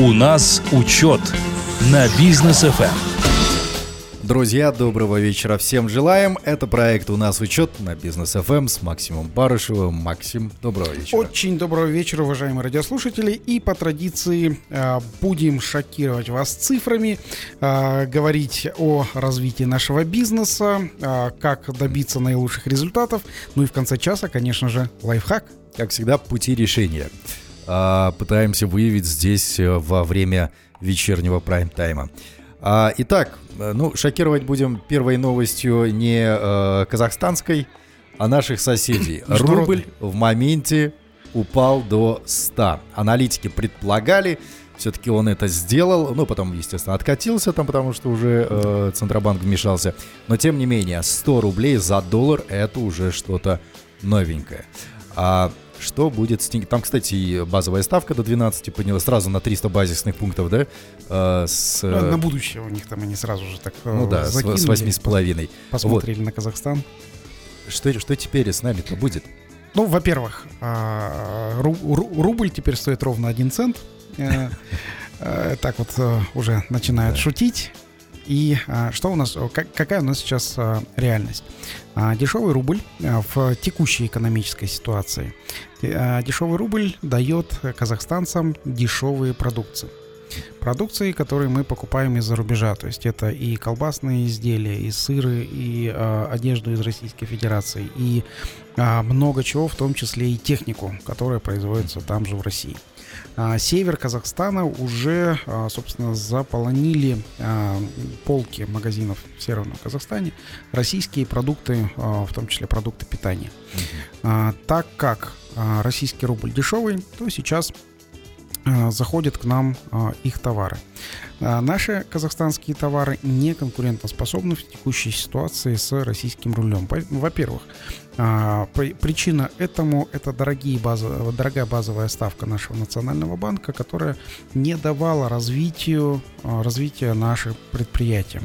У нас учет на бизнес ФМ. Друзья, доброго вечера всем желаем. Это проект «У нас учет» на Бизнес ФМ с Максимом Барышевым. Максим, доброго вечера. Очень доброго вечера, уважаемые радиослушатели. И по традиции э, будем шокировать вас цифрами, э, говорить о развитии нашего бизнеса, э, как добиться наилучших результатов. Ну и в конце часа, конечно же, лайфхак. Как всегда, пути решения. Э, пытаемся выявить здесь э, во время вечернего прайм-тайма. А, итак, э, ну, шокировать будем первой новостью не э, казахстанской, а наших соседей. Рубль в моменте упал до 100. Аналитики предполагали, все-таки он это сделал, ну, потом, естественно, откатился там, потому что уже э, Центробанк вмешался. Но, тем не менее, 100 рублей за доллар – это уже что-то новенькое. А что будет с Там, кстати, и базовая ставка до 12 поднялась сразу на 300 базисных пунктов, да? Э, с, ну, на будущее у них там они сразу же так Ну да, закинули, с 8,5. Посмотрели вот. на Казахстан. Что, что теперь с нами-то будет? Ну, во-первых, а, рубль теперь стоит ровно 1 цент. Э, э, так вот уже начинают шутить. И а, что у нас, как, какая у нас сейчас а, реальность? А, дешевый рубль в текущей экономической ситуации. Дешевый рубль дает казахстанцам дешевые продукции. Продукции, которые мы покупаем из-за рубежа. То есть это и колбасные изделия, и сыры, и а, одежду из Российской Федерации, и а, много чего, в том числе и технику, которая производится там же в России. А, север Казахстана уже, а, собственно, заполонили а, полки магазинов в Северном Казахстане российские продукты, в том числе продукты питания. Так как российский рубль дешевый, то сейчас заходят к нам их товары. Наши казахстанские товары не конкурентоспособны в текущей ситуации с российским рулем. Во-первых, причина этому это дорогие базовые, дорогая базовая ставка нашего национального банка, которая не давала развитию, а, развития наших предприятий.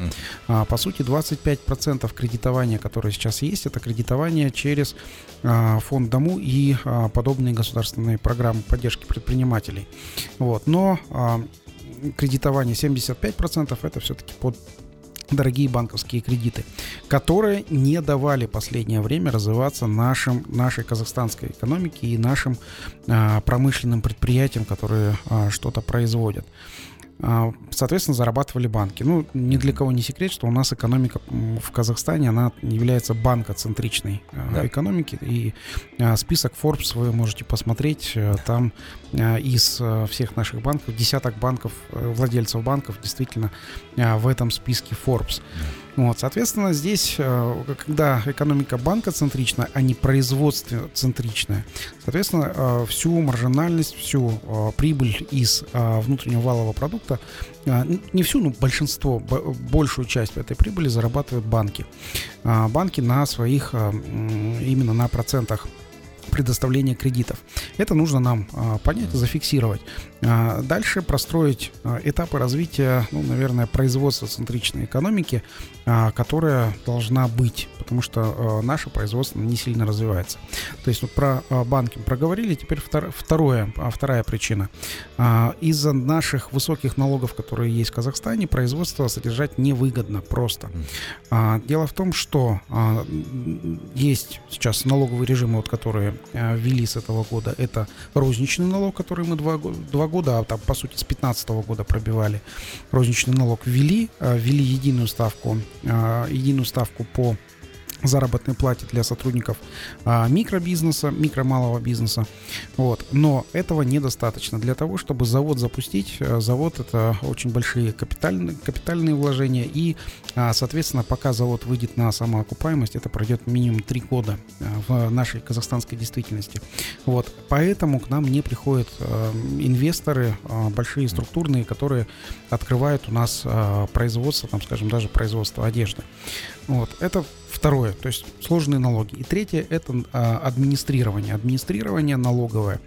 Mm. По сути, 25% кредитования, которое сейчас есть, это кредитование через фонд Дому и подобные государственные программы поддержки предпринимателей. Вот. Но кредитование 75% это все-таки под дорогие банковские кредиты, которые не давали последнее время развиваться нашим, нашей казахстанской экономике и нашим а, промышленным предприятиям, которые а, что-то производят. А, соответственно, зарабатывали банки. Ну, ни для кого не секрет, что у нас экономика в Казахстане, она является банкоцентричной да. экономики. И список Forbes вы можете посмотреть. Там из э, всех наших банков, десяток банков, э, владельцев банков действительно в этом списке Forbes. Вот, соответственно, здесь, э, когда экономика банкоцентричная, а не производственно-центричная, соответственно, э, всю маржинальность, всю э, прибыль из внутреннего валового продукта, не всю, но большинство, большую часть этой прибыли зарабатывают банки. Банки на своих, именно на процентах предоставления кредитов. Это нужно нам а, понять зафиксировать. А, дальше простроить а, этапы развития, ну, наверное, производство-центричной экономики, а, которая должна быть, потому что а, наше производство не сильно развивается. То есть вот про а, банки проговорили, теперь втор, второе, а, вторая причина. А, из-за наших высоких налогов, которые есть в Казахстане, производство содержать невыгодно просто. А, дело в том, что а, есть сейчас налоговые режимы, вот, которые Э, ввели с этого года, это розничный налог, который мы два, два года, а там, по сути, с 2015 года пробивали. Розничный налог ввели, э, ввели единую ставку, э, единую ставку по заработной плате для сотрудников а, микробизнеса, микро-малого бизнеса. Вот. Но этого недостаточно. Для того, чтобы завод запустить, а, завод это очень большие капитальные, капитальные вложения. И, а, соответственно, пока завод выйдет на самоокупаемость, это пройдет минимум 3 года а, в нашей казахстанской действительности. Вот. Поэтому к нам не приходят а, инвесторы, а, большие структурные, которые открывают у нас а, производство, там, скажем, даже производство одежды. Вот. Это Второе, то есть сложные налоги. И третье – это а, администрирование. Администрирование налоговое.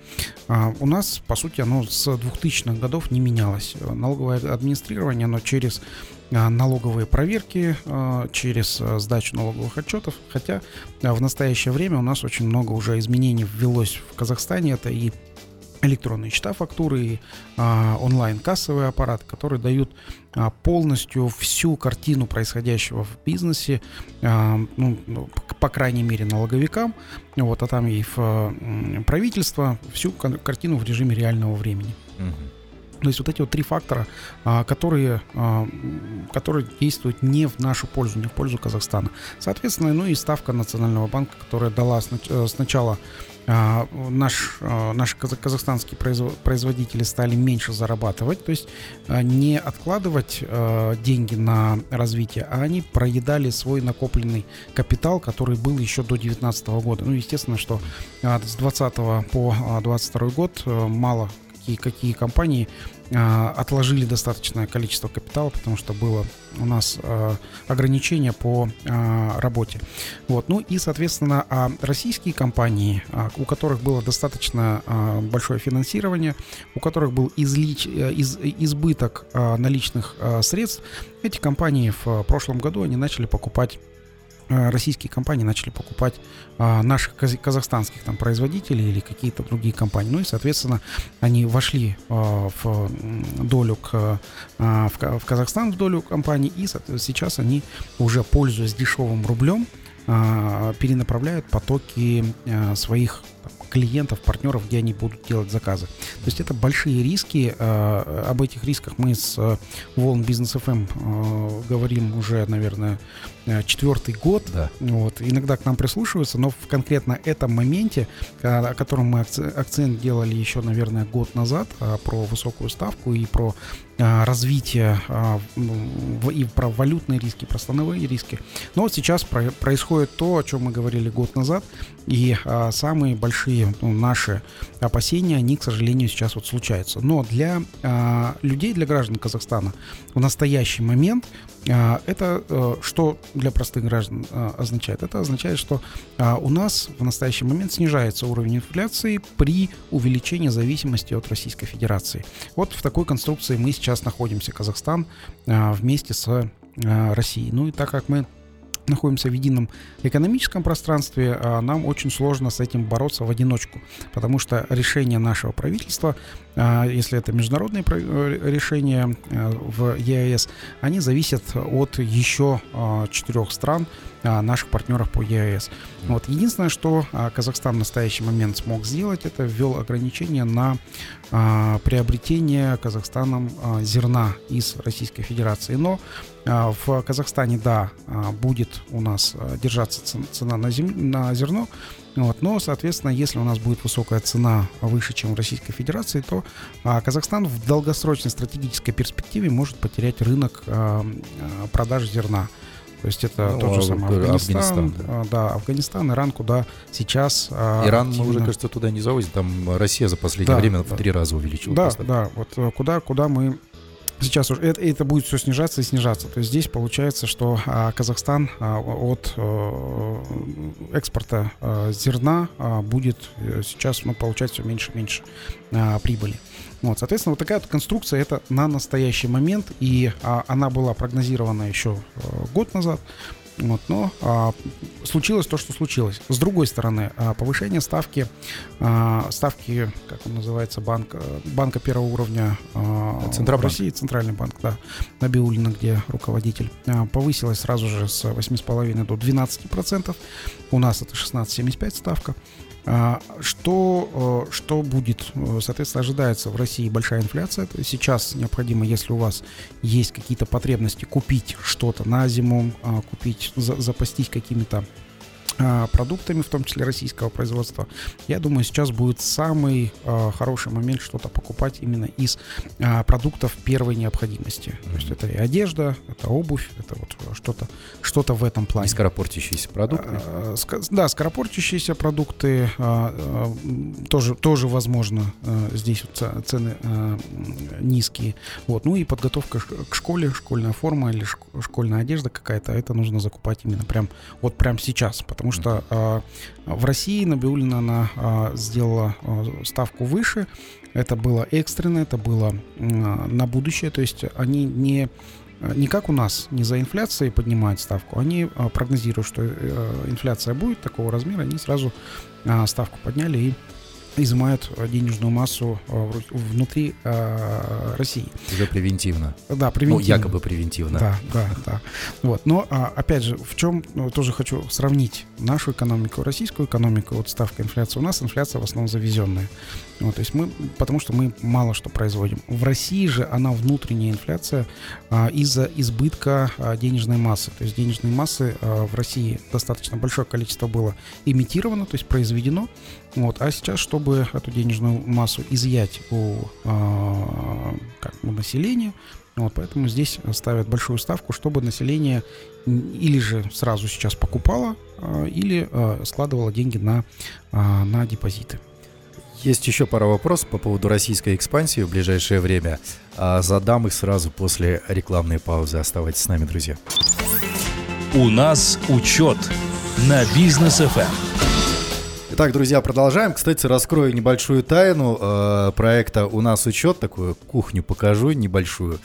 А, у нас, по сути, оно с 2000-х годов не менялось. Налоговое администрирование, оно через а, налоговые проверки, через сдачу налоговых отчетов. Хотя в настоящее время у нас очень много уже изменений ввелось в Казахстане. Это и электронные счета фактуры и а, онлайн-кассовые аппараты, которые дают полностью всю картину происходящего в бизнесе, а, ну, ну по крайней мере, налоговикам, вот, а там и в а, правительство, всю картину в режиме реального времени. То есть вот эти вот три фактора, а, которые, а, которые действуют не в нашу пользу, не в пользу Казахстана. Соответственно, ну и ставка Национального банка, которая дала э, сначала а, наш, наши казахстанские производители стали меньше зарабатывать, то есть не откладывать деньги на развитие, а они проедали свой накопленный капитал, который был еще до 2019 года. Ну, естественно, что с 2020 по 2022 год э, мало какие, какие компании а, отложили достаточное количество капитала, потому что было у нас а, ограничение по а, работе. Вот. Ну и, соответственно, российские компании, у которых было достаточно большое финансирование, у которых был излич, э, из, избыток наличных средств, эти компании в прошлом году они начали покупать российские компании начали покупать а, наших казахстанских там производителей или какие-то другие компании. Ну и, соответственно, они вошли а, в долю к, а, в, Казахстан, в долю компании, и сейчас они уже, пользуясь дешевым рублем, перенаправляют потоки а, своих клиентов, партнеров, где они будут делать заказы. То есть это большие риски. Э, об этих рисках мы с Волн Бизнес FM говорим уже, наверное, э, четвертый год. Да. Вот. Иногда к нам прислушиваются, но в конкретно этом моменте, о котором мы акцент делали еще, наверное, год назад, э, про высокую ставку и про развитие и про валютные риски, про страновые риски. Но вот сейчас происходит то, о чем мы говорили год назад, и самые большие ну, наши опасения, они, к сожалению, сейчас вот случаются. Но для э, людей, для граждан Казахстана в настоящий момент э, это э, что для простых граждан э, означает? Это означает, что э, у нас в настоящий момент снижается уровень инфляции при увеличении зависимости от Российской Federaции. Вот в такой конструкции мы сейчас находимся, Казахстан, э, вместе с э, Россией. Ну и так как мы находимся в едином экономическом пространстве, а нам очень сложно с этим бороться в одиночку, потому что решение нашего правительства, а, если это международные э, решения э, в ЕАЭС, они зависят от еще а, четырех стран, наших партнеров по ЕАЭС. Вот. Единственное, что Казахстан в настоящий момент смог сделать, это ввел ограничения на приобретение Казахстаном зерна из Российской Федерации. Но а, в Казахстане, да, а, будет у нас а, держаться цена на, зерно, вот, но, соответственно, если у нас будет высокая цена выше, чем в Российской Федерации, то Казахстан в долгосрочной стратегической перспективе может потерять рынок продаж зерна. То есть это ну, тот же самый Афганистан, Афганистан да. да, Афганистан, Иран, куда сейчас... Иран, активно... мы уже, кажется, туда не завозим, там Россия за последнее да, время да. в три раза увеличила. Да, поставки. да, вот э, куда, куда мы Сейчас уже это, это будет все снижаться и снижаться. То есть здесь получается, что а, Казахстан а, от а, экспорта а, зерна а, будет э, сейчас ну, получать все меньше и меньше а, прибыли. Вот, соответственно, вот такая вот конструкция это на настоящий момент, и а, она была прогнозирована еще а, год назад. Вот, но а, случилось то, что случилось. С другой стороны, а, повышение ставки, а, ставки, как он называется, банк, банка первого уровня а, Центробанк. России, Центральный банк, да, Набиулина, где руководитель, а, повысилась сразу же с 8,5 до 12%. У нас это 16,75 ставка. А, что, э, что будет? Соответственно, ожидается в России большая инфляция. Сейчас необходимо, если у вас есть какие-то потребности, купить что-то на зиму, а, купить, запастись какими-то продуктами, в том числе российского производства, я думаю, сейчас будет самый э, хороший момент что-то покупать именно из э, продуктов первой необходимости. Mm-hmm. То есть это и одежда, это обувь, это вот что-то что в этом плане. И скоропортящиеся продукты. Э, ск- да, скоропортящиеся продукты э, э, тоже, тоже возможно. Э, здесь вот цены э, низкие. Вот. Ну и подготовка к школе, школьная форма или школьная одежда какая-то, это нужно закупать именно прям вот прям сейчас, потому потому что э, в России Набиулина она э, сделала э, ставку выше. Это было экстренно, это было э, на будущее. То есть они не не как у нас, не за инфляцией поднимают ставку, они прогнозируют, что э, инфляция будет такого размера, они сразу ставку подняли и изымают денежную массу внутри России. Уже превентивно. Да, превентивно. Ну, якобы превентивно. Да, да, да. Вот. Но, опять же, в чем ну, тоже хочу сравнить нашу экономику, российскую экономику, вот ставка инфляции. У нас инфляция в основном завезенная. Вот, то есть мы, потому что мы мало что производим. В России же она внутренняя инфляция а, из-за избытка а, денежной массы. То есть денежной массы а, в России достаточно большое количество было имитировано, то есть произведено. Вот, а сейчас, чтобы эту денежную массу изъять у, а, как, у населения, вот, поэтому здесь ставят большую ставку, чтобы население или же сразу сейчас покупало, а, или а, складывало деньги на, а, на депозиты. Есть еще пара вопросов по поводу российской экспансии в ближайшее время. Задам их сразу после рекламной паузы. Оставайтесь с нами, друзья. У нас учет на бизнес FM. Итак, друзья, продолжаем. Кстати, раскрою небольшую тайну э, проекта «У нас учет», такую кухню покажу небольшую.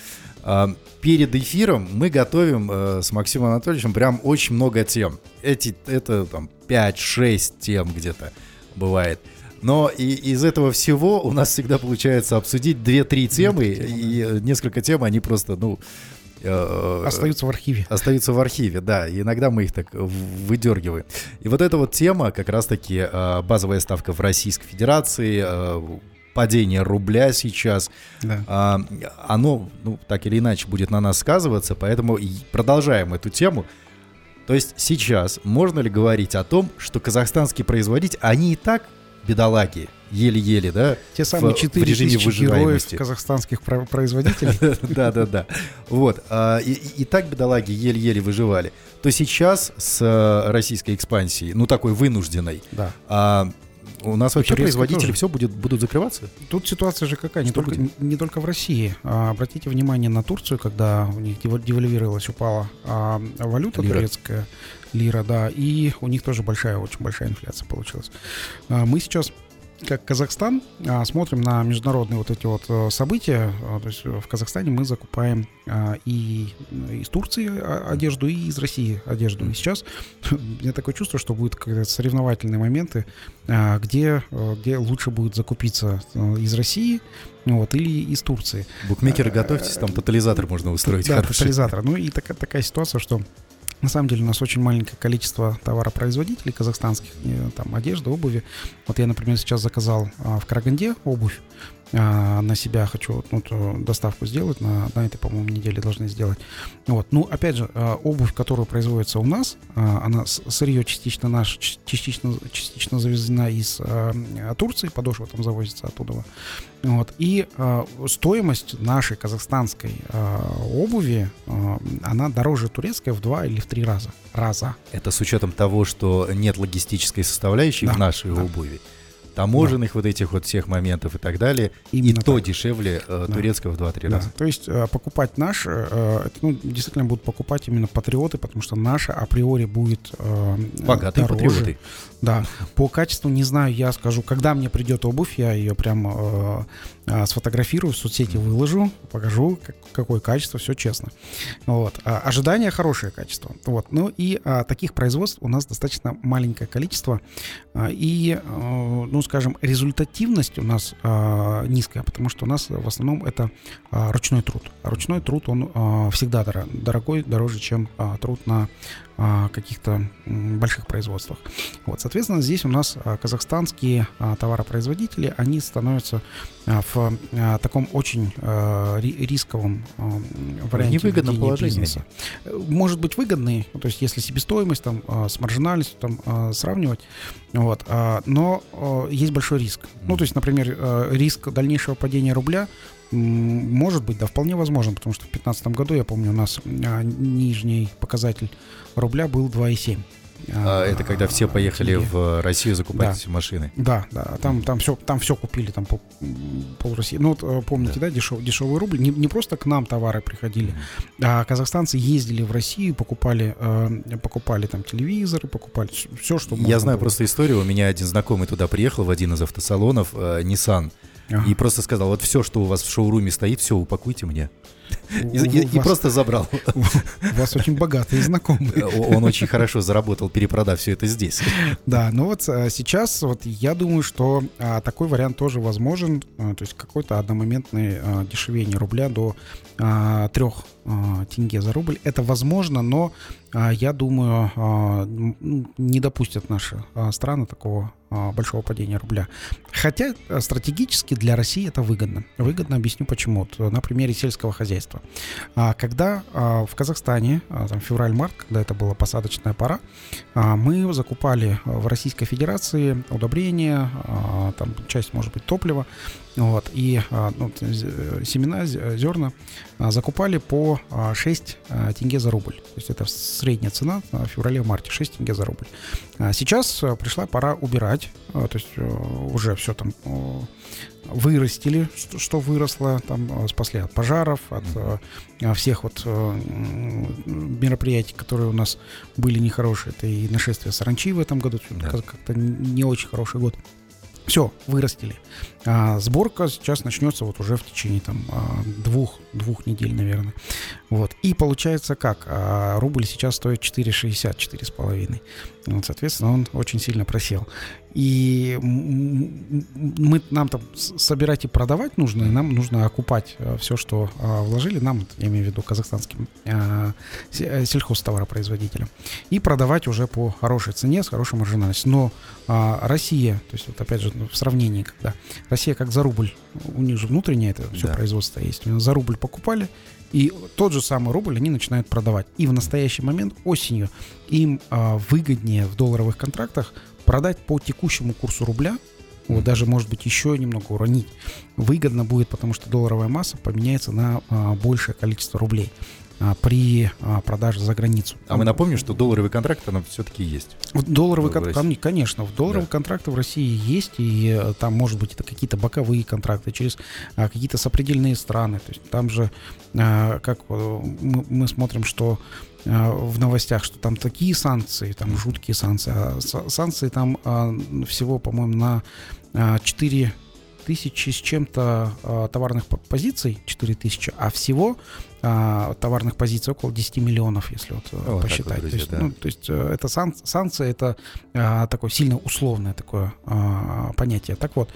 Э, перед эфиром мы готовим э, с Максимом Анатольевичем прям очень много тем. Эти, это там 5-6 тем где-то бывает. Но и из этого всего у нас всегда получается обсудить 2-3 темы, и несколько тем, они просто, ну... Э, остаются в архиве. Остаются в архиве, да. И иногда мы их так выдергиваем. И вот эта вот тема, как раз-таки э, базовая ставка в Российской Федерации, э, падение рубля сейчас, да. а, оно, ну, так или иначе, будет на нас сказываться, поэтому продолжаем эту тему. То есть сейчас можно ли говорить о том, что казахстанские производители, они и так бедолаги, еле-еле, да? Те самые четыре тысячи героев казахстанских производителей. Да-да-да. Вот. А, и так бедолаги еле-еле выживали. То сейчас с э, российской экспансией, ну такой вынужденной. А, у нас вообще производители тоже. все будет, будут закрываться? Тут ситуация же какая, не, только, не только в России. А, обратите внимание на Турцию, когда у них девальвировалась, упала а, валюта лира. турецкая, лира, да, и у них тоже большая, очень большая инфляция получилась. А, мы сейчас как Казахстан, а, смотрим на международные вот эти вот э, события. А, то есть в Казахстане мы закупаем а, и из Турции одежду, и из России одежду. И сейчас у меня такое чувство, что будут какие-то соревновательные моменты, где, где лучше будет закупиться э, из России, вот, или из Турции. Букмекеры, готовьтесь, там тотализатор можно устроить. Да, хороший. тотализатор. Ну и такая, такая ситуация, что на самом деле у нас очень маленькое количество товаропроизводителей казахстанских, там одежды, обуви. Вот я, например, сейчас заказал а, в Караганде обувь на себя хочу ну, доставку сделать, на, на этой, по-моему, неделе должны сделать. Вот. Ну, опять же, а, обувь, которая производится у нас, а, она сырье частично наш, частично, частично завезена из а, Турции, подошва там завозится оттуда. Вот. И стоимость нашей казахстанской обуви, она дороже турецкой в два или в три раза. Раза. Это с учетом того, что нет логистической составляющей да, в нашей да. обуви таможенных да. вот этих вот всех моментов и так далее. Именно и то дешевле э, да. турецкого в 2-3 да. раза. То есть э, покупать наш, э, ну, действительно будут покупать именно патриоты, потому что наша априори будет э, Богатые дороже. патриоты. Да, по качеству не знаю, я скажу, когда мне придет обувь, я ее прям э, э, сфотографирую, в соцсети выложу, покажу, как, какое качество, все честно. Вот. А, ожидание хорошее качество. Вот. Ну и а, таких производств у нас достаточно маленькое количество. А, и, а, ну, скажем, результативность у нас а, низкая, потому что у нас в основном это а, ручной труд. А ручной труд, он а, всегда дорогой, дороже, чем а, труд на каких-то больших производствах. Вот, соответственно, здесь у нас а, казахстанские а, товаропроизводители, они становятся в таком очень рисковом варианте невыгодном положении. Бизнеса. Может быть выгодный, то есть если себестоимость там с маржинальностью там сравнивать, вот, но есть большой риск. Ну, то есть, например, риск дальнейшего падения рубля может быть, да, вполне возможно, потому что в 2015 году, я помню, у нас а, нижний показатель рубля был 2,7. А, это когда все поехали в Россию закупать да. машины. Да, да. Там, там все, там все купили, там пол, пол России. Ну вот э, помните, да, да дешев, дешевый рубль. Не, не просто к нам товары приходили, а казахстанцы ездили в Россию, покупали, э, покупали там телевизоры, покупали все, что. Я знаю было. просто историю. У меня один знакомый туда приехал в один из автосалонов, э, Nissan. Ага. И просто сказал, вот все, что у вас в шоуруме стоит, все упакуйте мне. И, просто забрал. У вас очень богатые знакомые. Он очень хорошо заработал, перепродав все это здесь. Да, ну вот а, сейчас вот я думаю, что а, такой вариант тоже возможен, а, то есть какой-то одномоментное а, дешевение рубля до трех тенге за рубль. Это возможно, но я думаю, не допустят наши страны такого большого падения рубля. Хотя а, стратегически для России это выгодно. Выгодно объясню почему. Вот, на примере сельского хозяйства. А, Когда а, в Казахстане, а, там, февраль-март, когда это была посадочная пора, а, мы закупали а, в Российской Федерации удобрения, а, там часть, может быть, топлива, вот, и а, ну, з- семена, з- зерна а, закупали по а, 6 а, тенге за рубль. То есть это средняя цена в феврале-марте, 6 тенге за рубль. Сейчас а, пришла пора убирать, то есть э, уже все там э, вырастили, что, выросло, там э, спасли от пожаров, от э, всех вот э, мероприятий, которые у нас были нехорошие. Это и нашествие саранчи в этом году, Да. как- как-то не очень хороший год. Все, вырастили. А сборка сейчас начнется вот уже в течение там а, двух, двух недель, наверное. Вот. И получается как? А, рубль сейчас стоит 4,60, 4,5. Вот, соответственно, он очень сильно просел. И мы, нам там собирать и продавать нужно, и нам нужно окупать все, что а, вложили, нам, я имею в виду казахстанским а, се- э, сельхозтоваропроизводителям, и продавать уже по хорошей цене, с хорошей маржинальностью. Но а, Россия, то есть вот опять же ну, в сравнении, когда Россия как за рубль, у них же внутреннее это все Да. производство есть, за рубль покупали, и тот же самый рубль они начинают продавать. И в настоящий момент осенью им а, выгоднее в долларовых контрактах продать по текущему курсу рубля, вот даже, может быть, еще немного уронить. Выгодно будет, потому что долларовая масса поменяется на а, большее количество рублей при а, продаже за границу. А мы напомним, что долларовый контракт, она все-таки есть. Вот долларовый контракт, конечно, в долларовые Да. контракты в России есть, и э, там, может быть, это какие-то боковые контракты через а, какие-то сопредельные страны. То есть там же, а, как э, мы, смотрим, что а, в новостях, что там такие санкции, там жуткие санкции. А са- санкции там а, всего, по-моему, на а, 4 тысячи с чем-то а, товарных по- позиций, 4 тысячи, а всего а, товарных позиций около 10 миллионов, если вот, э, Вот так вот, посчитать. друзья, то есть, да. ну, то есть э, это сан- санкции, это а, такое сильно условное такое а, понятие. Так вот,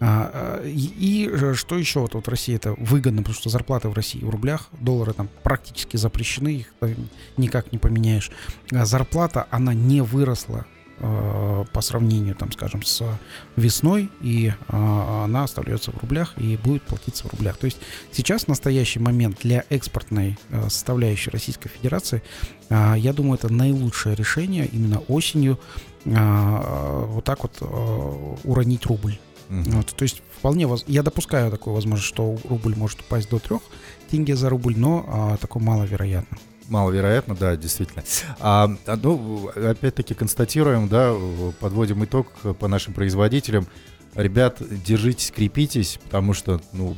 а, а, и, и что еще вот, вот в России это выгодно, потому что зарплаты в России в рублях, доллары там практически запрещены, их э, никак не поменяешь. А зарплата, она не выросла э, по сравнению, там, скажем, с весной, и а, она остается в рублях и будет платиться в рублях. То есть сейчас в настоящий момент для экспортной э, составляющей Российской Федерации, я думаю, это наилучшее решение именно осенью вот так вот э, уронить рубль. Вот, то есть вполне, воз- я допускаю такую возможность, что рубль может упасть до трех тенге за рубль, но а, такое маловероятно. Маловероятно, да, действительно. А, а, ну, опять-таки констатируем, да, подводим итог по нашим производителям. Ребят, держитесь, крепитесь, потому что, ну,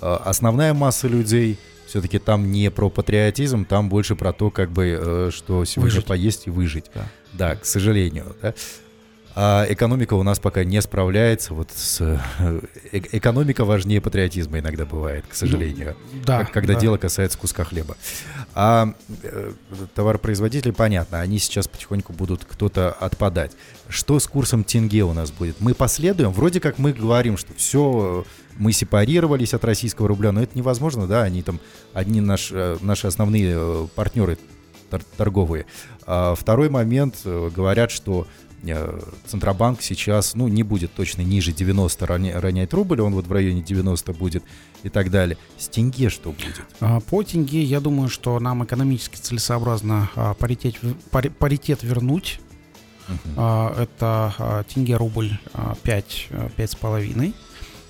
а, основная масса людей все-таки там не про патриотизм, там больше про то, как бы, э, что сегодня Выжить. поесть и выжить. Да. Да, к сожалению. Да. А экономика у нас пока не справляется. Вот с, э, э- экономика важнее патриотизма иногда бывает, к сожалению. Да, как- когда да. дело касается куска хлеба. А э, товаропроизводители, понятно, они сейчас потихоньку будут кто-то отпадать. Что с курсом тенге у нас будет? Мы последуем, вроде как мы говорим, что все, мы сепарировались от российского рубля, но это невозможно, да, они там, одни наш, э, наши основные э, партнеры тор- торговые. А второй момент, говорят, что Центробанк сейчас, ну, не будет точно ниже 90 роня- ронять рубль, он вот в районе 90 будет и так далее. С тенге что будет? А, По тенге, я думаю, что нам экономически целесообразно а, паритет, паритет вернуть. А, Это тенге-рубль а, 5, а, 5,5.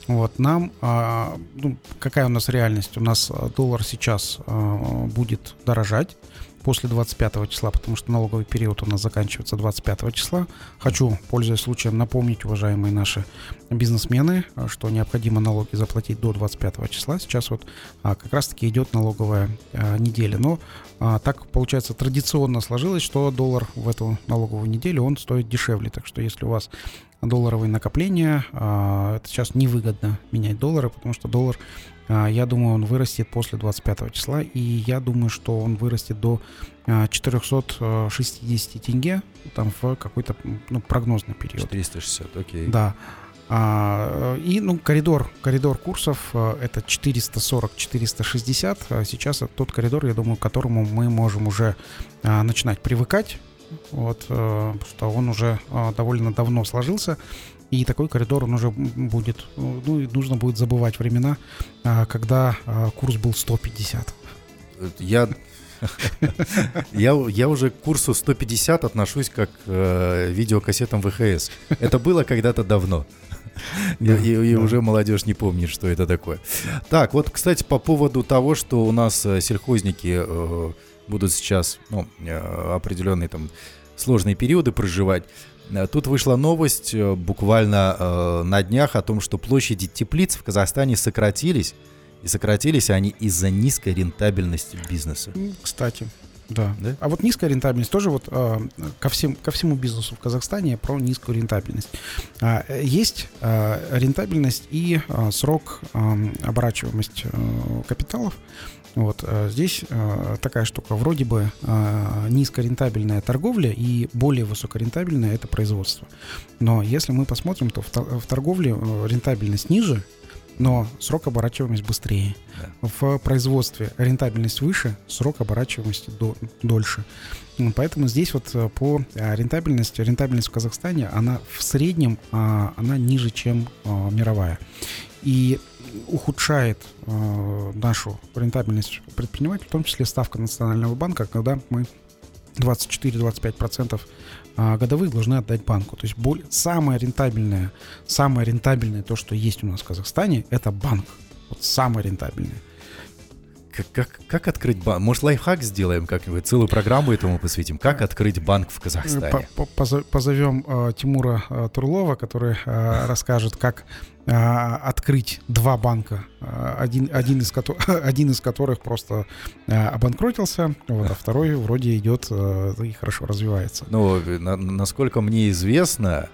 Вот, нам, ну, какая у нас реальность? У нас доллар сейчас будет дорожать после 25 числа, потому что налоговый период у нас заканчивается 25 числа. Хочу, пользуясь случаем, напомнить, уважаемые наши бизнесмены, что необходимо налоги заплатить до 25 числа. Сейчас вот а, как раз-таки идет налоговая а, неделя. Но а, так, получается, традиционно сложилось, что доллар в эту налоговую неделю, он стоит дешевле. Так что если у вас долларовые накопления, это сейчас невыгодно менять доллары, потому что доллар Я думаю, он вырастет после 25 числа, и я думаю, что он вырастет до а, 460 тенге, там в какой-то ну, прогнозный период. 460, окей. Да. А, и, ну, коридор, коридор курсов а, это 440-460. А Сейчас это тот коридор, я думаю, к которому мы можем уже а, начинать привыкать. Вот, а, потому что он уже а, довольно давно сложился. И такой коридор он уже будет. Ну, и нужно будет забывать времена, а, когда а, курс был 150. Я, я, я уже к курсу 150 отношусь как э, видеокассетам ВХС. Это было когда-то давно. И, и- и уже молодежь не помнит, что это такое. Так, вот, кстати, по поводу того, что у нас э, сельхозники э, будут сейчас ну, э, определенные там сложные периоды проживать. Э, Тут вышла новость э, буквально э, на днях о том, что площади теплиц в Казахстане сократились. И сократились они из-за низкой рентабельности бизнеса. Кстати, да. Да? А вот низкая рентабельность тоже вот а, ко, всем, ко всему бизнесу в Казахстане про низкую рентабельность. А, э, есть а, рентабельность и а, срок а, оборачиваемость а, капиталов. Вот здесь а, такая штука. Вроде бы а, низкорентабельная торговля и более высокорентабельная это производство. Но если мы посмотрим, то в, в торговле э, рентабельность ниже, но срок оборачиваемость быстрее. В производстве рентабельность выше, срок оборачиваемости до- дольше. Поэтому здесь вот э, по э, рентабельности, рентабельность в Казахстане, она в среднем, а, она ниже, чем а, мировая. И ухудшает э, нашу рентабельность предпринимателя, в том числе ставка Национального банка, когда мы 24-25% а, годовых должны отдать банку. То есть боль- самое рентабельное, самое рентабельное то, что есть у нас в Казахстане, это банк. Вот самое рентабельное. Как, как, как открыть банк? Может, лайфхак сделаем как-нибудь? Целую программу этому посвятим. Как открыть банк в Казахстане? Позо- Позовем э, Тимура э, Турлова, который э, расскажет, как э, открыть два банка, э, один, один, из кото- один из которых просто э, обанкротился, вот, а второй вроде идет э, и хорошо развивается. Ну, на- насколько мне известно,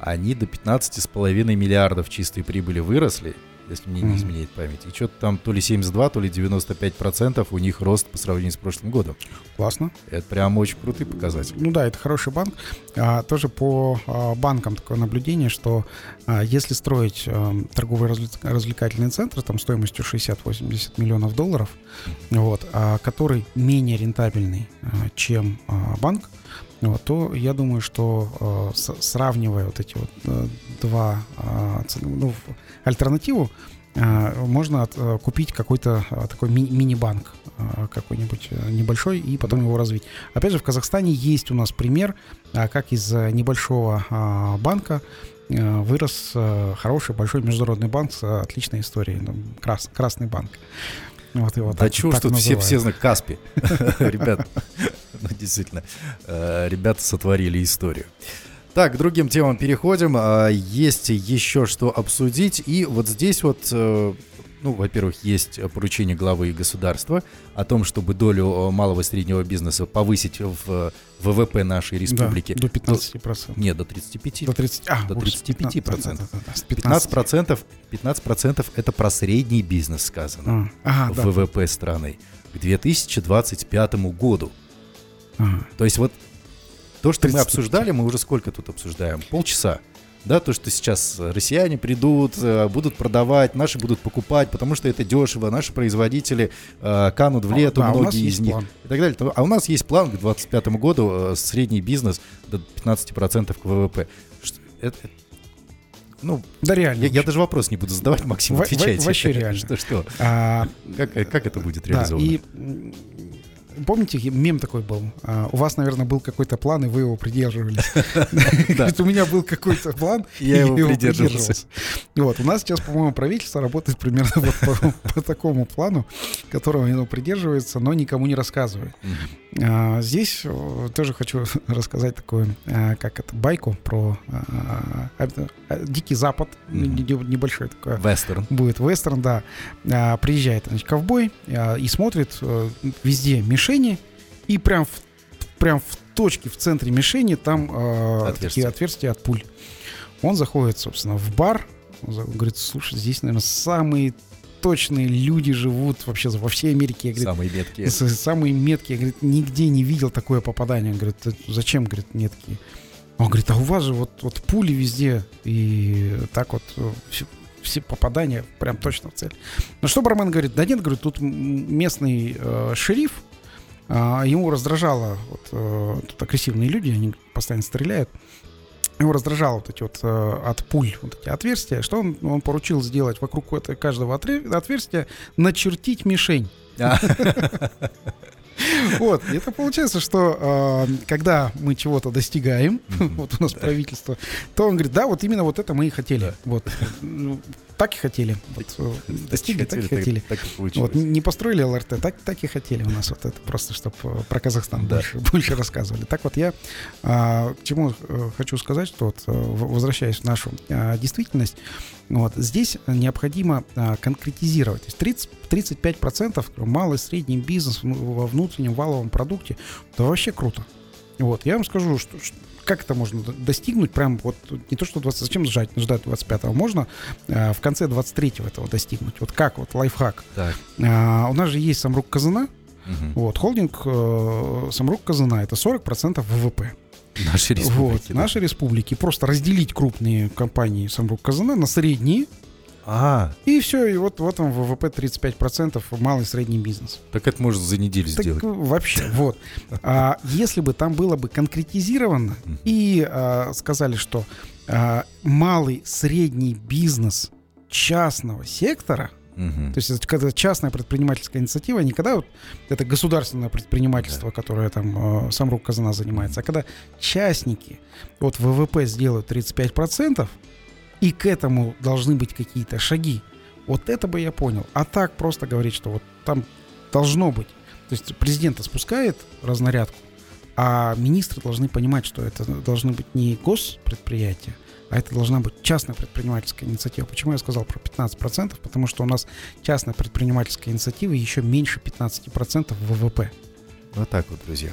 они до 15,5 миллиардов чистой прибыли выросли, если мне не изменяет память. И что-то там то ли 72, то ли 95 процентов у них рост по сравнению с прошлым годом. Классно. Это прям очень крутый показатель. Ну да, это хороший банк. А, тоже по а, банкам такое наблюдение, что а, если строить а, торговый развлек- развлекательный центр там стоимостью 60-80 миллионов долларов, вот, а, который менее рентабельный, а, чем а, банк, вот, то я думаю, что с- сравнивая вот эти вот а, два ц- ну, альтернативу, можно от- купить какой-то такой ми- мини-банк какой-нибудь небольшой и потом его развить. Опять же, в Казахстане есть у нас пример, как из небольшого банка вырос хороший большой международный банк с отличной историей, ну, крас- Красный банк. Вот его Да так- ж так тут все, называют. все знают Каспи. Ребят, ну действительно, э, ребята сотворили историю. Так, к другим темам переходим. А, Есть еще что обсудить. И вот здесь вот, э, ну, во-первых, есть поручение главы государства о том, чтобы долю э, малого и среднего бизнеса повысить в ВВП нашей Да, республики. до 15%. Нет, до 35. До 30, а, До ужас, 35%. 15, да, да, да, с 15 процентов, 15 процентов это про средний бизнес сказано. А, ага, да. ВВП страны к 2025 году. Ага. То есть вот то, что мы 35. обсуждали, мы уже сколько тут обсуждаем? Полчаса. Да, то, что сейчас россияне придут, э, будут продавать, наши будут покупать, потому что это дешево, наши производители э, канут в лету, Да, у нас многие из них план. и так далее. А у нас есть план к 2025 году, э, средний бизнес до 15% к ВВП. Это- ну, Да, реально. я, я даже вопрос не буду задавать, Максим, Во- во- отвечайте. вообще реально. Что, что? А, Как, как это будет Да, реализовано? и м, помните, мем такой был? А, у вас, наверное, был какой-то план, и вы его придерживались. У меня был какой-то план, и Я его придерживался. Вот, у нас сейчас, по-моему, правительство работает примерно вот по, такому плану, которого оно придерживается, но никому не рассказывает. А, Здесь э, тоже хочу рассказать такую, а, как это, байку про Дикий Запад, небольшой такой Вестерн. будет вестерн, да. Приезжает значит, ковбой и смотрит э, везде мишени, и прям в, прям в точке, в центре мишени там э, Отверстия. такие отверстия от пуль. Он заходит, собственно, в бар, он говорит, слушай, здесь, наверное, самые точные люди живут вообще во всей Америке. Я, говорит, Самые меткие. самые меткие. Я, говорит, нигде не видел такое попадание. Он говорит, «Э, зачем, говорит, меткие? Он говорит, а у вас же вот, вот пули везде. И так вот э, все, все попадания прям точно в цель. Но что Бармен говорит? Да нет, говорит, тут местный э, шериф, а, ему раздражало, вот э, тут агрессивные люди, они постоянно стреляют. Его раздражало вот эти вот э, от пуль вот эти отверстия, что он, он поручил сделать вокруг каждого отверстия начертить мишень. А, Вот, это получается, что э, когда мы чего-то достигаем, вот у нас правительство, то он говорит, да, вот именно вот это мы и хотели. Вот, ну, так и хотели. Вот, э, достигли, так и хотели. Так и Вот, не построили ЛРТ, так, так и хотели у нас вот это просто, чтобы про Казахстан Да. больше, больше рассказывали. Так вот я а, к чему э, хочу сказать, что вот, э, возвращаясь в нашу а, действительность, вот, здесь необходимо а, конкретизировать. То есть 30, 35% малый и средний бизнес во внутреннем валовом продукте, это вообще круто. Вот, я вам скажу, что, что- как это можно достигнуть, прям вот не то, что 20, зачем ждать, ждать 25-го, можно а, в конце 23-го этого достигнуть. Вот как, вот лайфхак. Так. А, у нас же есть Самрук Казана, мгм. вот, холдинг э, Самрук Казана, это 40% ВВП. Вот, республики. да. наши республики. Просто разделить крупные компании Самрук Казана на средние, А, и все, и вот, вот вам ВВП 35% в малый и средний бизнес. так это можно за неделю Так, сделать. вообще, вот. А, если бы там было бы конкретизировано и а, сказали, что а, малый, средний бизнес частного сектора, Мгм. то есть это когда частная предпринимательская инициатива, не когда вот это государственное предпринимательство, которое там э, сам рук казана занимается, а когда частники вот ВВП сделают 35%, и к этому должны быть какие-то шаги, вот это бы я понял. А так просто говорить, что вот там должно быть. То есть президента спускает разнарядку, а министры должны понимать, что это должны быть не госпредприятия, а это должна быть частная предпринимательская инициатива. Почему я сказал про 15%? Потому что у нас частная предпринимательская инициатива еще меньше 15% ВВП. Вот так вот, друзья.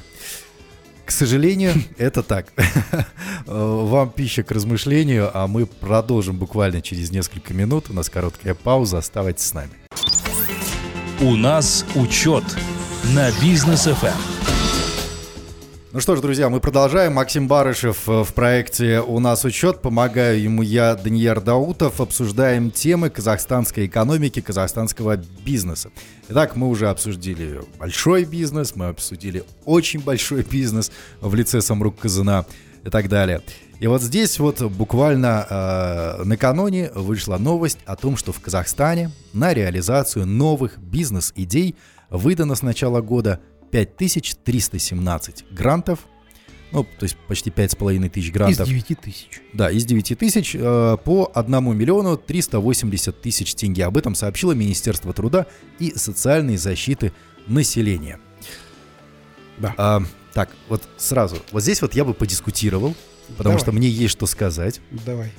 К сожалению, это так. Вам пища к размышлению, а мы продолжим буквально через несколько минут. У нас короткая пауза. Оставайтесь с нами. У нас учет на бизнес Эм. Ну что ж, друзья, мы продолжаем. Максим Барышев э, в проекте «У нас учет». Помогаю ему я, Данияр Даутов. Обсуждаем темы казахстанской экономики, казахстанского бизнеса. Итак, мы уже обсудили большой бизнес, мы обсудили очень большой бизнес в лице Самрук Казана и так далее. И вот здесь вот буквально э, накануне вышла новость о том, что в Казахстане на реализацию новых бизнес-идей выдано с начала года 5317 грантов, ну, то есть почти 5,5 тысяч Из грантов. 9 тысяч. Да, из 9 тысяч э, по 1 миллиону 380 тысяч тенге. Об этом сообщило Министерство труда и социальной защиты населения. Да. А, так, вот сразу, вот здесь вот я бы подискутировал, потому Давай. что мне есть что сказать. Давай.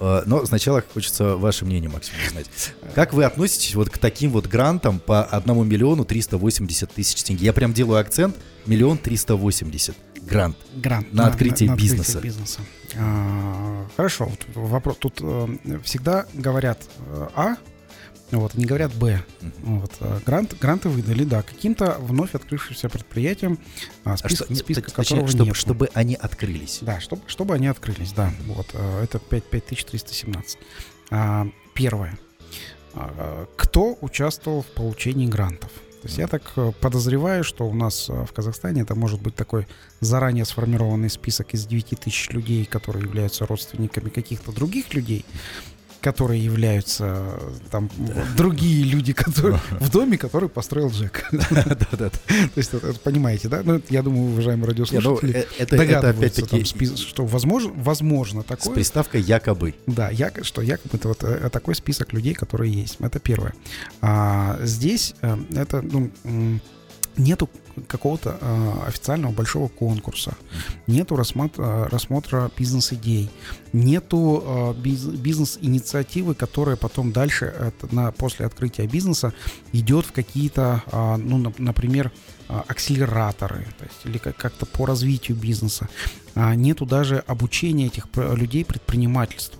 Э, Но сначала хочется ваше мнение, Максим, узнать. Как вы относитесь вот к таким вот грантам по 1 миллиону 380 тысяч тенге? Я прям делаю акцент, миллион 380 грант. Грант На открытие на открытие бизнеса. бизнеса. А, хорошо, вот вопрос. Тут э, всегда говорят э, А, вот, не говорят Б. Вот, э, грант, гранты выдали, да, каким-то вновь открывшимся предприятиям, а, А список, что- нет, списка точнее, которого чтобы, нет. чтобы они открылись. Да, чтобы, чтобы они открылись, да. Вот, э, это 5, 5317. А, первое. А, Кто участвовал в получении грантов? То есть я так э, подозреваю, что у нас э, в Казахстане это может быть такой заранее сформированный список из 9 тысяч людей, которые являются родственниками каких-то других людей, которые являются там другие люди, которые в доме, который построил Джек. Да-да-да. То есть, это- это понимаете, да? Ну, это, я думаю, уважаемые ну, радиослушатели, э, это, это догадываются, опять-таки там, спис- что возможно, возможно с такое. приставкой якобы. Да, яко- что якобы это вот э, такой список людей, которые есть. Это первое. А, здесь э, это ну, нету какого-то э, официального большого конкурса, нету рассмотра, рассмотра бизнес-идей, нету э, биз- бизнес-инициативы, которая потом дальше это на, после открытия бизнеса идет в какие-то, а, ну, нап- например, акселераторы, то есть, или как- как-то по развитию бизнеса. Нету даже обучения этих пр- людей предпринимательству.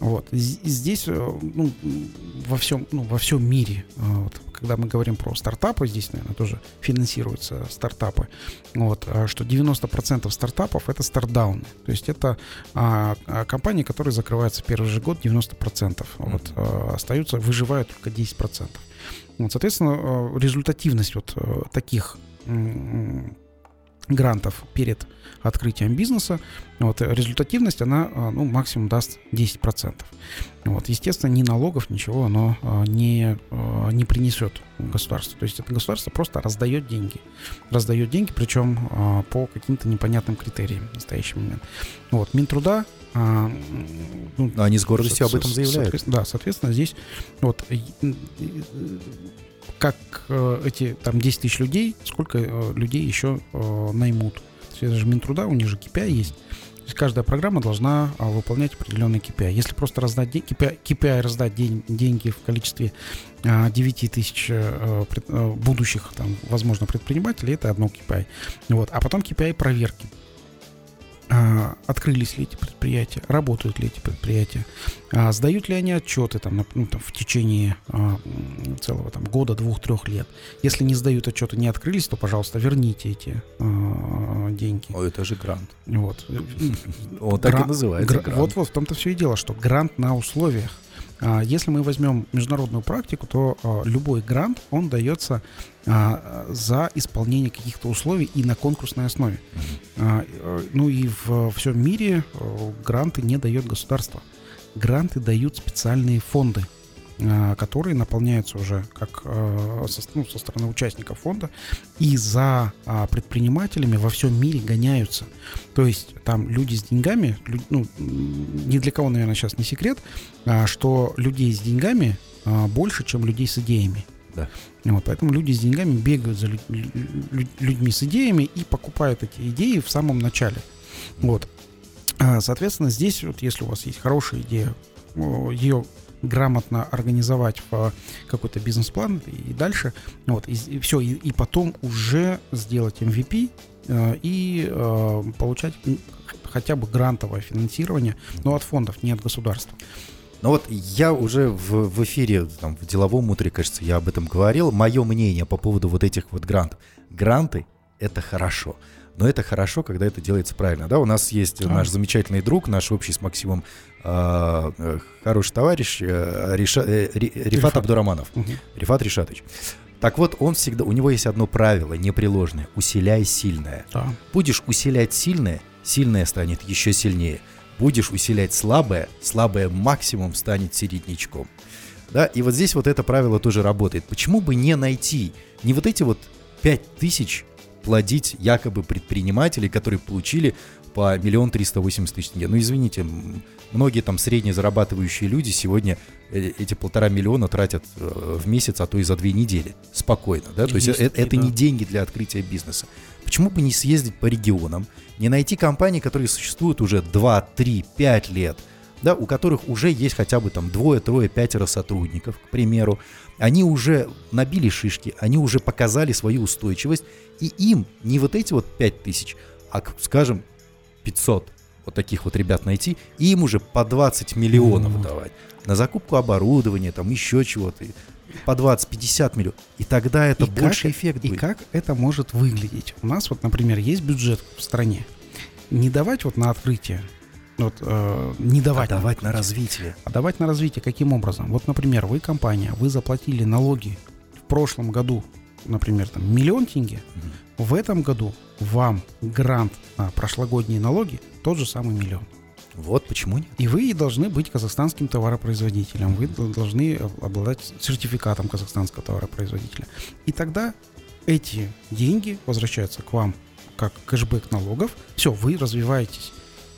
Вот. Здесь ну, во, всем, ну, во всем мире, вот, когда мы говорим про стартапы, здесь, наверное, тоже финансируются стартапы, вот, что 90% стартапов это стартдаун. То есть это а, компании, которые закрываются первый же год 90%. Вот, а, остаются, выживают только 10%. Вот, соответственно, результативность вот таких грантов перед открытием бизнеса, вот, результативность, она а, ну, максимум даст 10%. Вот, естественно, ни налогов, ничего оно а, не, а, не принесет государству. То есть это государство просто раздает деньги. Раздает деньги, причем по каким-то непонятным критериям в настоящий момент. Вот, Минтруда а, ну, Они с гордостью об этом заявляют. Да, соответственно, здесь вот как э, эти там 10 тысяч людей, сколько э, людей еще э, наймут. Это же Минтруда, у них же KPI есть. То есть каждая программа должна а, выполнять определенный KPI. Если просто раздать деньги, KPI, KPI раздать день, деньги в количестве а, 9 тысяч а, пред, а, будущих, там, возможно, предпринимателей, это одно KPI. Вот. А потом KPI проверки. А, открылись ли эти предприятия, работают ли эти предприятия, а, сдают ли они отчеты там, ну, там, в течение а, целого там, года, двух, трех лет. Если не сдают отчеты, не открылись, то, пожалуйста, верните эти деньги. О, это же грант. Вот. Он так и называется. Вот, вот, в том-то все и дело, что грант на условиях. Если мы возьмем международную практику, то любой грант, он дается за исполнение каких-то условий и на конкурсной основе. Э, ну и в всем мире э, гранты не дает государство. Гранты дают специальные фонды, которые наполняются уже как со, ну, со стороны участников фонда и за предпринимателями во всем мире гоняются. То есть там люди с деньгами, ну, ни для кого, наверное, сейчас не секрет, что людей с деньгами больше, чем людей с идеями. Да. Вот, поэтому люди с деньгами бегают за людьми с идеями и покупают эти идеи в самом начале. Вот. А, соответственно, здесь вот если у вас есть хорошая идея, ее грамотно организовать в какой-то бизнес-план и дальше, вот, и, и все, и, и потом уже сделать MVP э, и э, получать хотя бы грантовое финансирование, но от фондов, не от государства. Ну вот я уже в, в эфире, там, в деловом утре, кажется, я об этом говорил. Мое мнение по поводу вот этих вот грантов. Гранты — это хорошо. Но это хорошо, когда это делается правильно. Да, у нас есть а. наш замечательный друг, наш общий с Максимом э, хороший товарищ э, Риша, э, Рифат, Рифат Абдураманов. Угу. Рифат Ришатович. Так вот, он всегда, у него есть одно правило непреложное: усиляй сильное. Да. Будешь усилять сильное, сильное станет еще сильнее. Будешь усилять слабое, слабое максимум станет середнячком. Да, и вот здесь вот это правило тоже работает. Почему бы не найти не вот эти вот 5000 плодить якобы предпринимателей, которые получили по миллион триста восемьдесят тысяч тенге. Ну, извините, многие там средне зарабатывающие люди сегодня э, эти полтора миллиона тратят э, в месяц, а то и за две недели. Спокойно, да? То есть, есть это, это не деньги для открытия бизнеса. Почему бы не съездить по регионам, не найти компании, которые существуют уже 2, 3, 5 лет, да, у которых уже есть хотя бы там двое, трое, пятеро сотрудников, к примеру, они уже набили шишки, они уже показали свою устойчивость, и им не вот эти вот 5 тысяч, а, скажем, 500 вот таких вот ребят найти, и им уже по 20 миллионов mm-hmm. давать на закупку оборудования, там еще чего-то по 20-50 миллионов. И тогда это и больше как, эффект будет. И как это может выглядеть? У нас вот, например, есть бюджет в стране. Не давать вот на открытие, вот, э, не давать. А давать на, развитие. А давать на развитие каким образом? Вот, например, вы компания, вы заплатили налоги в прошлом году, например, там миллион тенге. Угу. В этом году вам грант на прошлогодние налоги тот же самый миллион. Вот почему нет. И вы должны быть казахстанским товаропроизводителем. Вы должны обладать сертификатом казахстанского товаропроизводителя. И тогда эти деньги возвращаются к вам как кэшбэк налогов. Все, вы развиваетесь.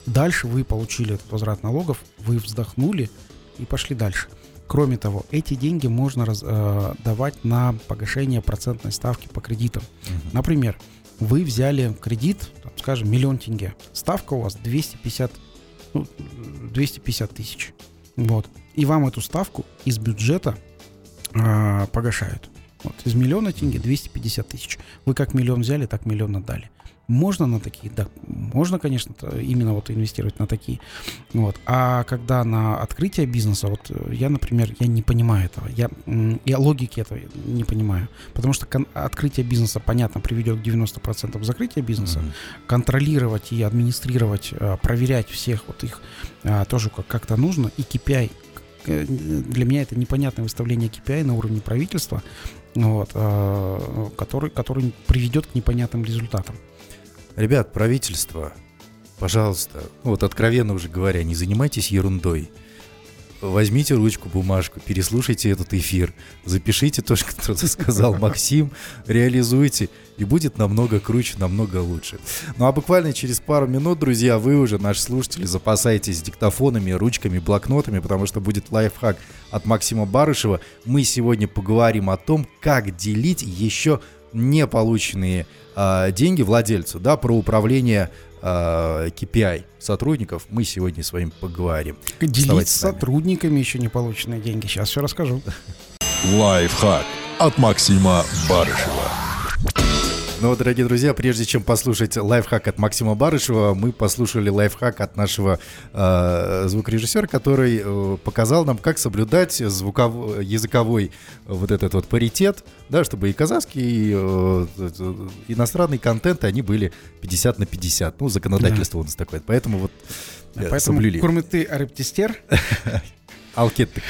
Дальше вы получили этот возврат налогов, вы вздохнули и пошли дальше. Кроме того, эти деньги можно раз, э, давать на погашение процентной ставки по кредитам. Угу. Например, вы взяли кредит, там, скажем, миллион тенге. Ставка у вас 250 ну, 250 тысяч. Вот. И вам эту ставку из бюджета э, погашают. Вот, из миллиона тенге 250 тысяч. Вы как миллион взяли, так миллион отдали. Можно на такие, да, можно, конечно, именно вот инвестировать на такие. Вот. А когда на открытие бизнеса, вот я, например, я не понимаю этого. Я, я логики этого не понимаю. Потому что открытие бизнеса, понятно, приведет к 90% закрытия бизнеса. Mm-hmm. Контролировать и администрировать, а, проверять всех вот их а, тоже как-то нужно. И KPI э, для меня это непонятное выставление KPI на уровне правительства, вот, который, который приведет к непонятным результатам. Ребят, правительство, пожалуйста, вот откровенно уже говоря, не занимайтесь ерундой. Возьмите ручку, бумажку, переслушайте этот эфир, запишите то, что сказал Максим, реализуйте, и будет намного круче, намного лучше. Ну а буквально через пару минут, друзья, вы уже, наши слушатели, запасайтесь диктофонами, ручками, блокнотами, потому что будет лайфхак от Максима Барышева. Мы сегодня поговорим о том, как делить еще не полученные э, деньги владельцу, да, про управление э, KPI сотрудников мы сегодня с вами поговорим. Делить с сотрудниками еще не полученные деньги. Сейчас все расскажу. Лайфхак от Максима Барышева. Ну, дорогие друзья, прежде чем послушать лайфхак от Максима Барышева, мы послушали лайфхак от нашего э, звукорежиссера, который э, показал нам, как соблюдать звуков... языковой э, вот этот вот паритет, да, чтобы и казахский, и э, иностранный контент, они были 50 на 50. Ну, законодательство да. у нас такое. Поэтому вот э, Поэтому соблюли. Курмыты Арептистер Алкеттик.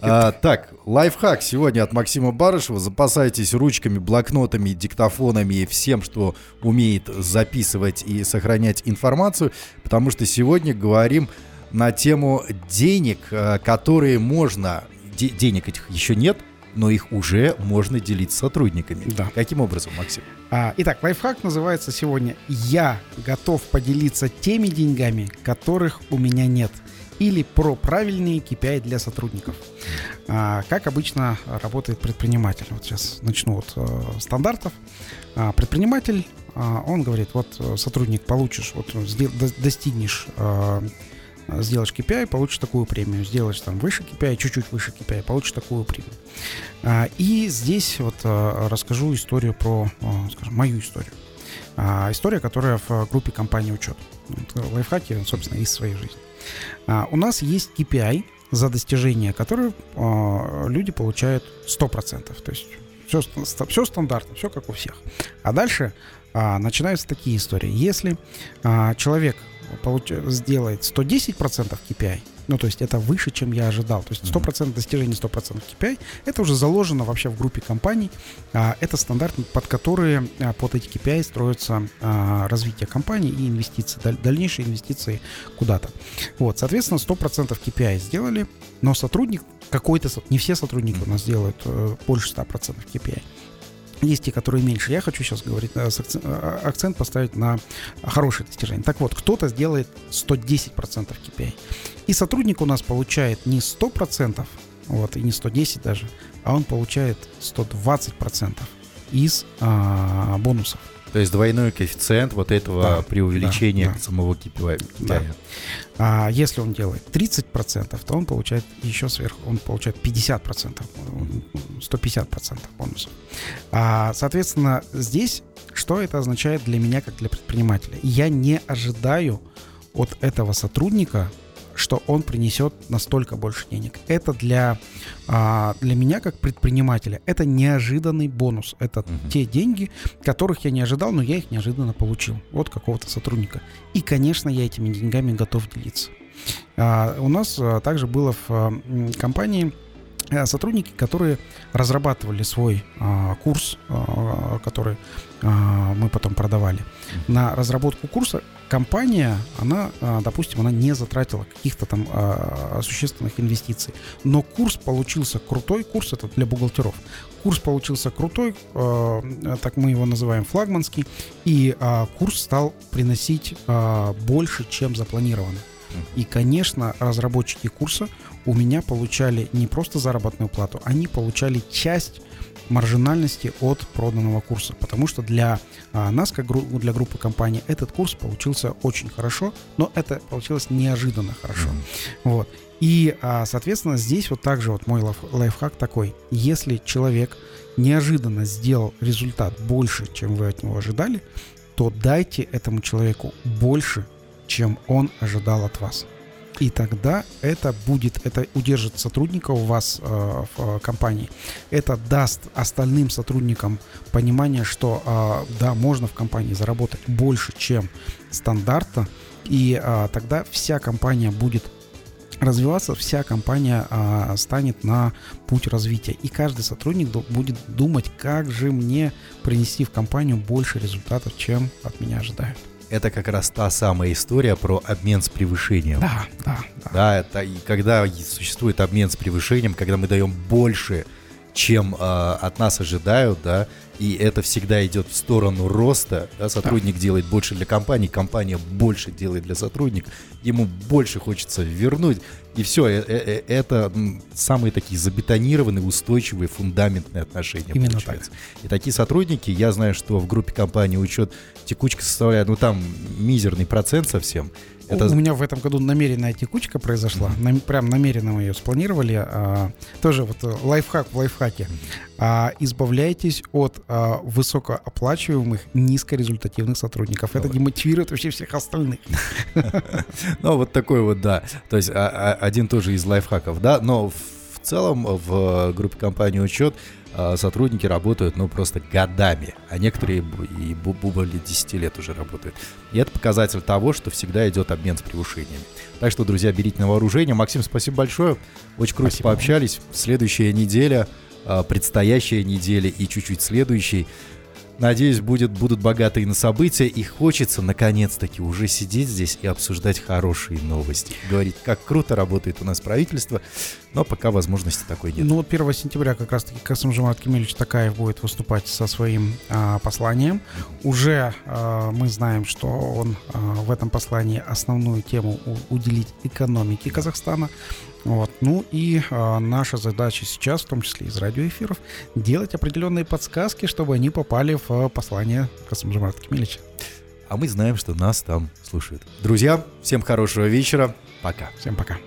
А, так, лайфхак сегодня от Максима Барышева. Запасайтесь ручками, блокнотами, диктофонами и всем, что умеет записывать и сохранять информацию, потому что сегодня говорим на тему денег, э, которые можно... Де- денег этих еще нет, но их уже можно делить с сотрудниками. Да. Каким образом, Максим? А, итак, лайфхак называется сегодня «Я готов поделиться теми деньгами, которых у меня нет» или про правильные KPI для сотрудников. А, как обычно работает предприниматель? Вот сейчас начну от э, стандартов. А, предприниматель, а, он говорит, вот э, сотрудник получишь, вот достигнешь э, сделаешь KPI, получишь такую премию. Сделаешь там выше KPI, чуть-чуть выше KPI, получишь такую премию. А, и здесь вот расскажу историю про, скажем, мою историю. А, история, которая в группе компании учет. Лайфхаки, собственно, из своей жизни. А, у нас есть KPI, за достижение которые а, люди получают 100%. То есть все, все стандартно, все как у всех. А дальше а, начинаются такие истории. Если а, человек получ... сделает 110% KPI, ну, то есть это выше, чем я ожидал. То есть 100% достижение 100% KPI, это уже заложено вообще в группе компаний. А, это стандарт, под которые а, под эти KPI строится а, развитие компании и инвестиции, дальнейшие инвестиции куда-то. Вот, соответственно, 100% KPI сделали, но сотрудник какой-то, не все сотрудники у нас делают э, больше 100% KPI. Есть те, которые меньше. Я хочу сейчас говорить, э, э, акцент поставить на хорошие достижения. Так вот, кто-то сделает 110% KPI. И сотрудник у нас получает не 100%, вот, и не 110 даже, а он получает 120% из а, бонусов. То есть двойной коэффициент вот этого да, преувеличения да, да. самого KPI. Да. А если он делает 30%, то он получает еще сверху, он получает 50%, 150% бонусов. А, соответственно, здесь что это означает для меня как для предпринимателя? Я не ожидаю от этого сотрудника что он принесет настолько больше денег. Это для, а, для меня, как предпринимателя, это неожиданный бонус. Это угу. те деньги, которых я не ожидал, но я их неожиданно получил от какого-то сотрудника. И, конечно, я этими деньгами готов делиться. А, у нас а, также было в компании сотрудники, которые разрабатывали свой а, курс, а, который мы потом продавали. На разработку курса компания, она, а, допустим, она не затратила каких-то там а, существенных инвестиций, но курс получился крутой, курс это для бухгалтеров. Курс получился крутой, а, так мы его называем флагманский, и а, курс стал приносить а, больше, чем запланировано. И, конечно, разработчики курса у меня получали не просто заработную плату, они получали часть маржинальности от проданного курса. Потому что для а, нас, как для группы компаний, этот курс получился очень хорошо, но это получилось неожиданно хорошо. Вот. И, а, соответственно, здесь вот также вот мой лайф- лайфхак такой. Если человек неожиданно сделал результат больше, чем вы от него ожидали, то дайте этому человеку больше, чем он ожидал от вас. И тогда это будет, это удержит сотрудника у вас э, в э, компании. Это даст остальным сотрудникам понимание, что э, да, можно в компании заработать больше, чем стандартно, и э, тогда вся компания будет развиваться, вся компания а, станет на путь развития. И каждый сотрудник будет думать, как же мне принести в компанию больше результатов, чем от меня ожидают. Это как раз та самая история про обмен с превышением. Да, да, да. Да, это и когда существует обмен с превышением, когда мы даем больше, чем э, от нас ожидают, да, и это всегда идет в сторону роста, да, сотрудник делает больше для компании, компания больше делает для сотрудника, ему больше хочется вернуть, и все, это м, самые такие забетонированные, устойчивые, фундаментные отношения Именно получаются. И такие сотрудники, я знаю, что в группе компании учет текучка составляет, ну там мизерный процент совсем. Это У меня в этом году намеренная текучка произошла. Нам- прям намеренно мы ее спланировали. А, тоже вот э, лайфхак в лайфхаке. А, избавляйтесь от а, высокооплачиваемых, низкорезультативных сотрудников. Это Вот. демотивирует вообще всех остальных. Ну, вот такой вот, да. То есть а- а- один тоже из лайфхаков, да. Но в целом в группе компании «Учет» сотрудники работают, ну, просто годами. А некоторые и более 10 лет уже работают. И это показатель того, что всегда идет обмен с превышениями. Так что, друзья, берите на вооружение. Максим, спасибо большое. Очень круто Спасибо пообщались. Следующая неделя, а, предстоящая неделя и чуть-чуть следующий. Надеюсь, будет, будут богатые на события, и хочется наконец-таки уже сидеть здесь и обсуждать хорошие новости. Говорить, как круто работает у нас правительство, но пока возможности такой нет. Ну вот 1 сентября как раз-таки Касымжамат Кемельевич Такаев будет выступать со своим а, посланием. Уже а, мы знаем, что он а, в этом послании основную тему уделить экономике Казахстана. Вот. Ну и а, наша задача сейчас, в том числе из радиоэфиров, делать определенные подсказки, чтобы они попали в а, послание Касымжамата Кемельевича. А мы знаем, что нас там слушают. Друзья, всем хорошего вечера. Пока. Всем пока.